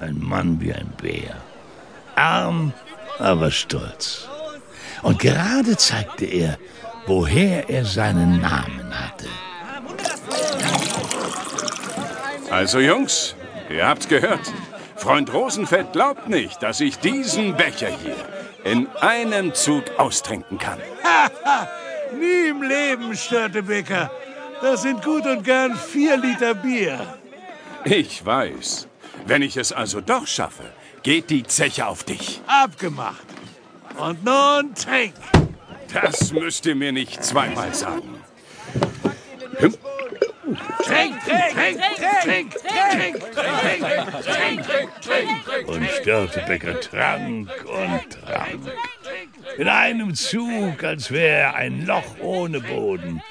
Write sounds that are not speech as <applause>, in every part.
Ein Mann wie ein Bär. Arm, aber stolz. Und gerade zeigte er, woher er seinen Namen hatte. Also Jungs, ihr habt's gehört. Freund Rosenfeld glaubt nicht, dass ich diesen Becher hier in einem Zug austrinken kann. <laughs> Nie im Leben, Störtebeker. Das sind gut und gern vier Liter Bier. Ich weiß. Wenn ich es also doch schaffe, geht die Zeche auf dich. Abgemacht. Und nun trink. Das müsst ihr mir nicht zweimal sagen. Hm? Trink, trink, trink, trink, trink, trink, trink, trink, Und Störtebecker trank und trank. In einem Zug, als wäre er ein Loch ohne Boden.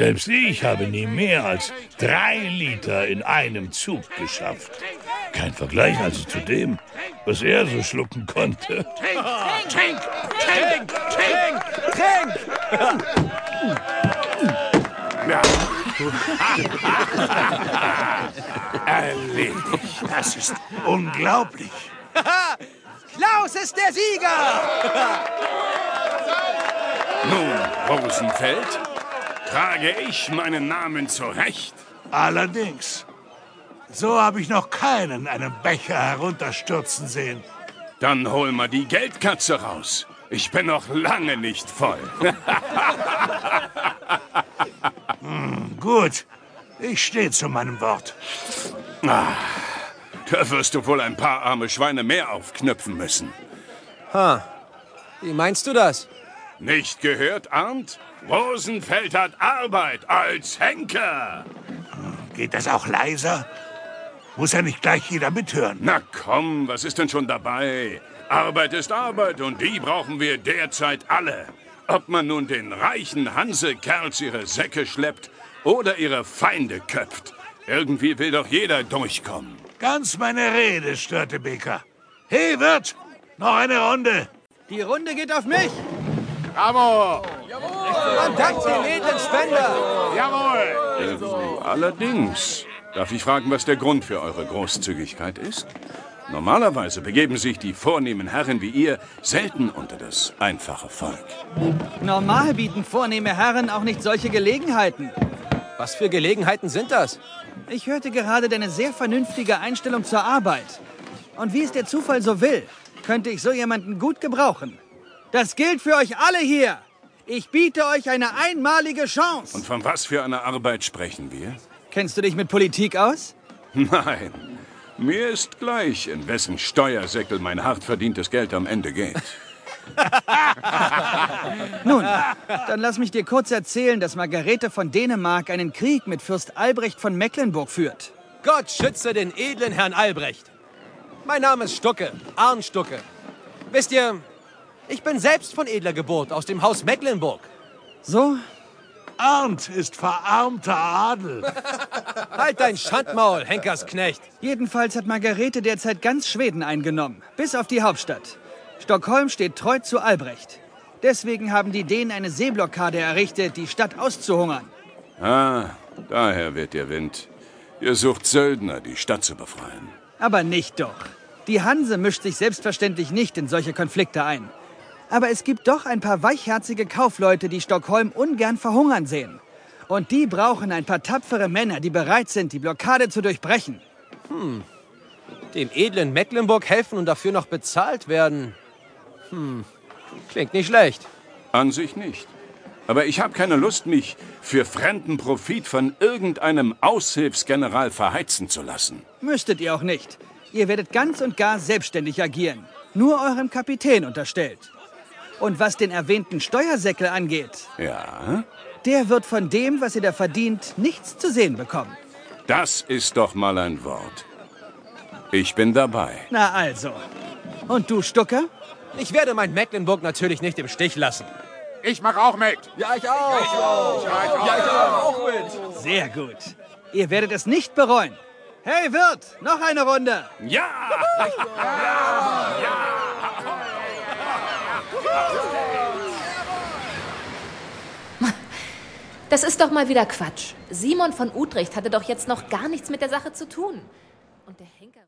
Selbst ich habe nie mehr als drei Liter in einem Zug geschafft. Kein Vergleich also zu dem, was er so schlucken konnte. trink, trink, trink, trink. Ja. Erledigt. Das ist unglaublich. <laughs> Klaus ist der Sieger! Nun, Rosenfeld, trage ich meinen Namen zurecht. Allerdings. So habe ich noch keinen einen Becher herunterstürzen sehen. Dann hol mal die Geldkatze raus. Ich bin noch lange nicht voll. <laughs> Gut, ich stehe zu meinem Wort. Da wirst du wohl ein paar arme Schweine mehr aufknüpfen müssen. Ha. Wie meinst du das? Nicht gehört, Arndt? Rosenfeld hat Arbeit als Henker. Geht das auch leiser? Muss ja nicht gleich jeder mithören. Na komm, was ist denn schon dabei? Arbeit ist Arbeit und die brauchen wir derzeit alle. Ob man nun den reichen Hansekerls ihre Säcke schleppt oder ihre Feinde köpft. Irgendwie will doch jeder durchkommen. Ganz meine Rede, Störtebeker. Hey, Wirt, noch eine Runde. Die Runde geht auf mich. Bravo! Man dankt den edlen Spender. Jawohl! allerdings. Darf ich fragen, was der Grund für eure Großzügigkeit ist? Normalerweise begeben sich die vornehmen Herren wie ihr selten unter das einfache Volk. Normal bieten vornehme Herren auch nicht solche Gelegenheiten. Was für Gelegenheiten sind das? Ich hörte gerade deine sehr vernünftige Einstellung zur Arbeit. Und wie es der Zufall so will, könnte ich so jemanden gut gebrauchen. Das gilt für euch alle hier. Ich biete euch eine einmalige Chance. Und von was für einer Arbeit sprechen wir? Kennst du dich mit Politik aus? <laughs> Nein, mir ist gleich, in wessen Steuersäckel mein hart verdientes Geld am Ende geht. <laughs> Nun, dann lass mich dir kurz erzählen, dass Margarete von Dänemark einen Krieg mit Fürst Albrecht von Mecklenburg führt. Gott schütze den edlen Herrn Albrecht. Mein Name ist Stucke, Arn Stucke. Wisst ihr, ich bin selbst von edler Geburt aus dem Haus Mecklenburg. So, Arndt ist verarmter Adel. <laughs> Halt dein Schandmaul, Henkersknecht. jedenfalls hat Margarete derzeit ganz Schweden eingenommen, bis auf die Hauptstadt. Stockholm steht treu zu Albrecht. Deswegen haben die Dänen eine Seeblockade errichtet, die Stadt auszuhungern. Ah, daher weht ihr Wind. Ihr sucht Söldner, die Stadt zu befreien. Aber nicht doch. Die Hanse mischt sich selbstverständlich nicht in solche Konflikte ein. Aber es gibt doch ein paar weichherzige Kaufleute, die Stockholm ungern verhungern sehen. Und die brauchen ein paar tapfere Männer, die bereit sind, die Blockade zu durchbrechen. Dem edlen Mecklenburg helfen und dafür noch bezahlt werden. Hm, klingt nicht schlecht. An sich nicht. Aber ich habe keine Lust, mich für fremden Profit von irgendeinem Aushilfsgeneral verheizen zu lassen. Müsstet ihr auch nicht. Ihr werdet ganz und gar selbstständig agieren. Nur eurem Kapitän unterstellt. Und was den erwähnten Steuersäckel angeht, Ja, der wird von dem, was ihr da verdient, nichts zu sehen bekommen. das ist doch mal ein Wort. Ich bin dabei. Na also. Und du, Stucker? Ich werde mein Mecklenburg natürlich nicht im Stich lassen. Ich mach auch mit. Ja, ich auch. Ja, ich auch mit. Sehr gut. Ihr werdet es nicht bereuen. Hey Wirt, noch eine Runde. Ja! Das ist doch mal wieder Quatsch. Simon von Utrecht hatte doch jetzt noch gar nichts mit der Sache zu tun. Und der.